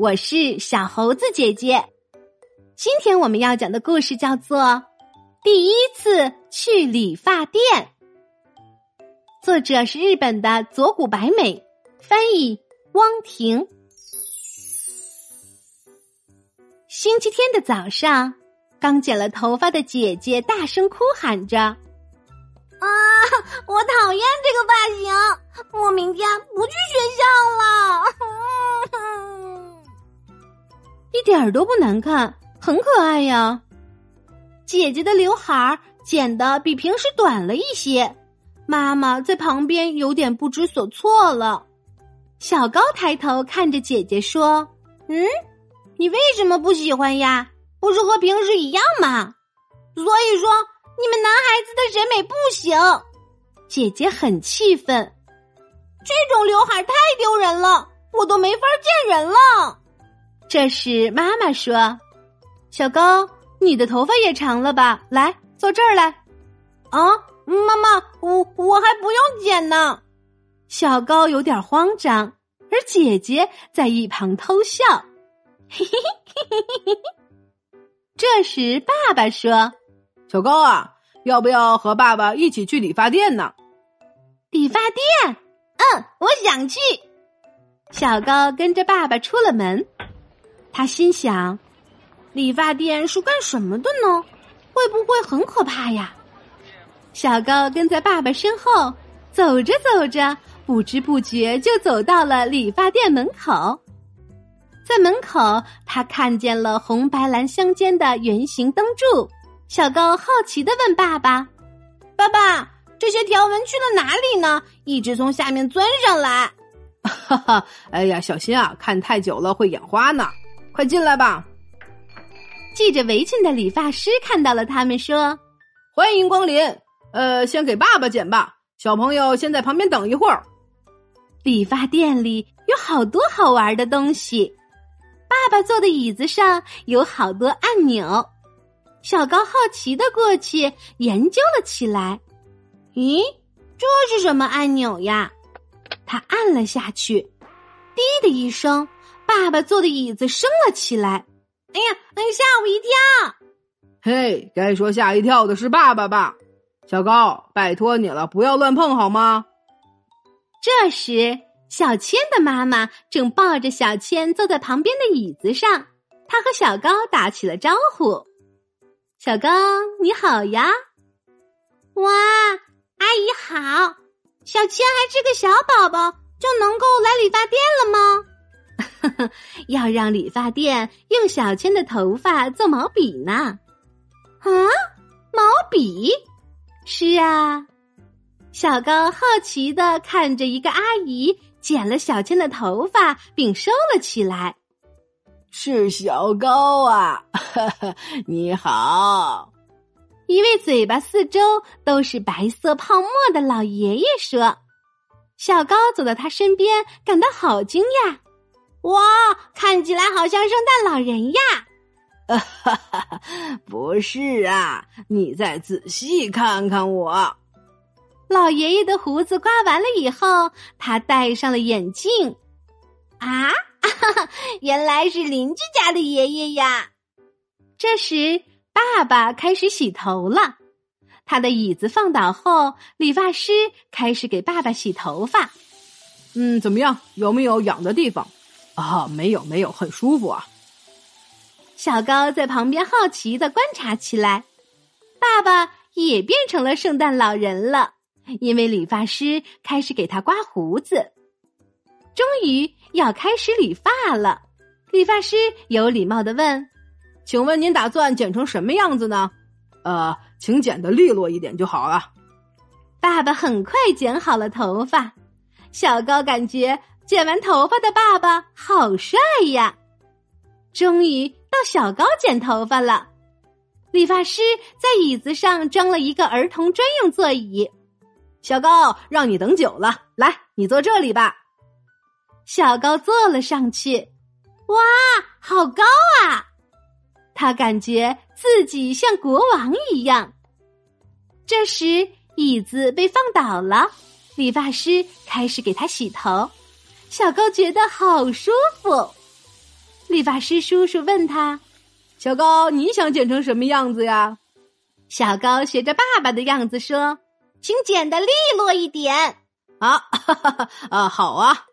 我是小猴子姐姐。今天我们要讲的故事叫做《第一次去理发店》，作者是日本的佐古白美，翻译汪婷。星期天的早上，刚剪了头发的姐姐大声哭喊着：“啊，我讨厌这个发型！我明天不去学校了。”一点都不难看，很可爱呀。姐姐的刘海剪得比平时短了一些，妈妈在旁边有点不知所措了。小高抬头看着姐姐说：“嗯。”你为什么不喜欢呀？不是和平时一样吗？所以说你们男孩子的审美不行。姐姐很气愤，这种刘海太丢人了，我都没法见人了。这时妈妈说：“小高，你的头发也长了吧？来，坐这儿来。”啊，妈妈，我我还不用剪呢。小高有点慌张，而姐姐在一旁偷笑。嘿嘿嘿嘿嘿嘿！这时，爸爸说：“小高啊，要不要和爸爸一起去理发店呢？”理发店？嗯，我想去。小高跟着爸爸出了门，他心想：“理发店是干什么的呢？会不会很可怕呀？”小高跟在爸爸身后，走着走着，不知不觉就走到了理发店门口。在门口，他看见了红白蓝相间的圆形灯柱。小高好奇的问爸爸：“爸爸，这些条纹去了哪里呢？一直从下面钻上来。”“哈哈，哎呀，小心啊，看太久了会眼花呢。”“快进来吧。”系着围裙的理发师看到了他们，说：“欢迎光临。呃，先给爸爸剪吧，小朋友先在旁边等一会儿。”理发店里有好多好玩的东西。爸爸坐的椅子上有好多按钮，小高好奇的过去研究了起来。咦，这是什么按钮呀？他按了下去，滴的一声，爸爸坐的椅子升了起来。哎呀，哎，吓我一跳！嘿，该说吓一跳的是爸爸吧？小高，拜托你了，不要乱碰好吗？这时。小千的妈妈正抱着小千坐在旁边的椅子上，她和小高打起了招呼：“小高，你好呀！”“哇，阿姨好！”小千还是个小宝宝，就能够来理发店了吗？要让理发店用小千的头发做毛笔呢。啊，毛笔？是啊。小高好奇的看着一个阿姨。剪了小千的头发，并收了起来。是小高啊，你好！一位嘴巴四周都是白色泡沫的老爷爷说：“小高走到他身边，感到好惊讶。哇，看起来好像圣诞老人呀！”哈哈，不是啊，你再仔细看看我。老爷爷的胡子刮完了以后，他戴上了眼镜。啊，原来是邻居家的爷爷呀！这时，爸爸开始洗头了。他的椅子放倒后，理发师开始给爸爸洗头发。嗯，怎么样？有没有痒的地方？啊，没有，没有，很舒服啊。小高在旁边好奇的观察起来。爸爸也变成了圣诞老人了。因为理发师开始给他刮胡子，终于要开始理发了。理发师有礼貌的问：“请问您打算剪成什么样子呢？”“呃，请剪的利落一点就好了。”爸爸很快剪好了头发。小高感觉剪完头发的爸爸好帅呀！终于到小高剪头发了。理发师在椅子上装了一个儿童专用座椅。小高，让你等久了，来，你坐这里吧。小高坐了上去，哇，好高啊！他感觉自己像国王一样。这时，椅子被放倒了，理发师开始给他洗头。小高觉得好舒服。理发师叔叔问他：“小高，你想剪成什么样子呀？”小高学着爸爸的样子说：“请剪得利落一点。”啊，哈哈哈啊，好啊！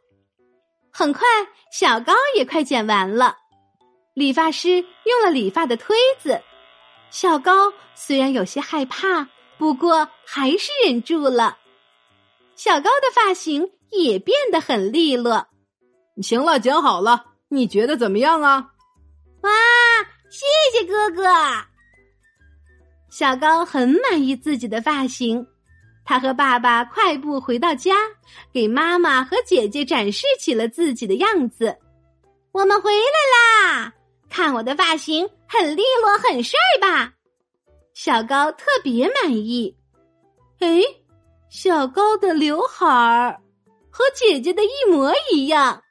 很快，小高也快剪完了。理发师用了理发的推子，小高虽然有些害怕，不过还是忍住了。小高的发型也变得很利落。行了，剪好了，你觉得怎么样啊？哇，谢谢哥哥！小高很满意自己的发型，他和爸爸快步回到家，给妈妈和姐姐展示起了自己的样子。我们回来啦！看我的发型，很利落，很帅吧？小高特别满意。哎，小高的刘海儿和姐姐的一模一样。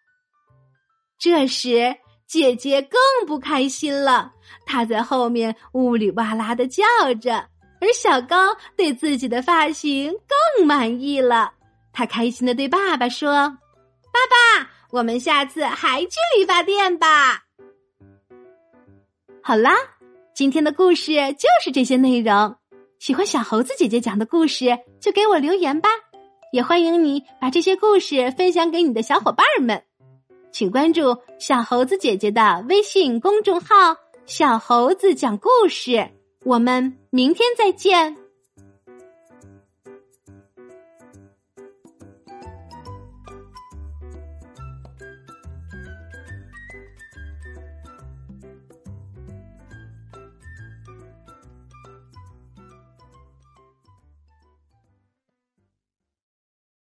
这时，姐姐更不开心了，她在后面呜里哇啦的叫着，而小高对自己的发型更满意了。他开心的对爸爸说：“爸爸，我们下次还去理发店吧。”好啦，今天的故事就是这些内容。喜欢小猴子姐姐讲的故事，就给我留言吧。也欢迎你把这些故事分享给你的小伙伴们。请关注小猴子姐姐的微信公众号“小猴子讲故事”。我们明天再见。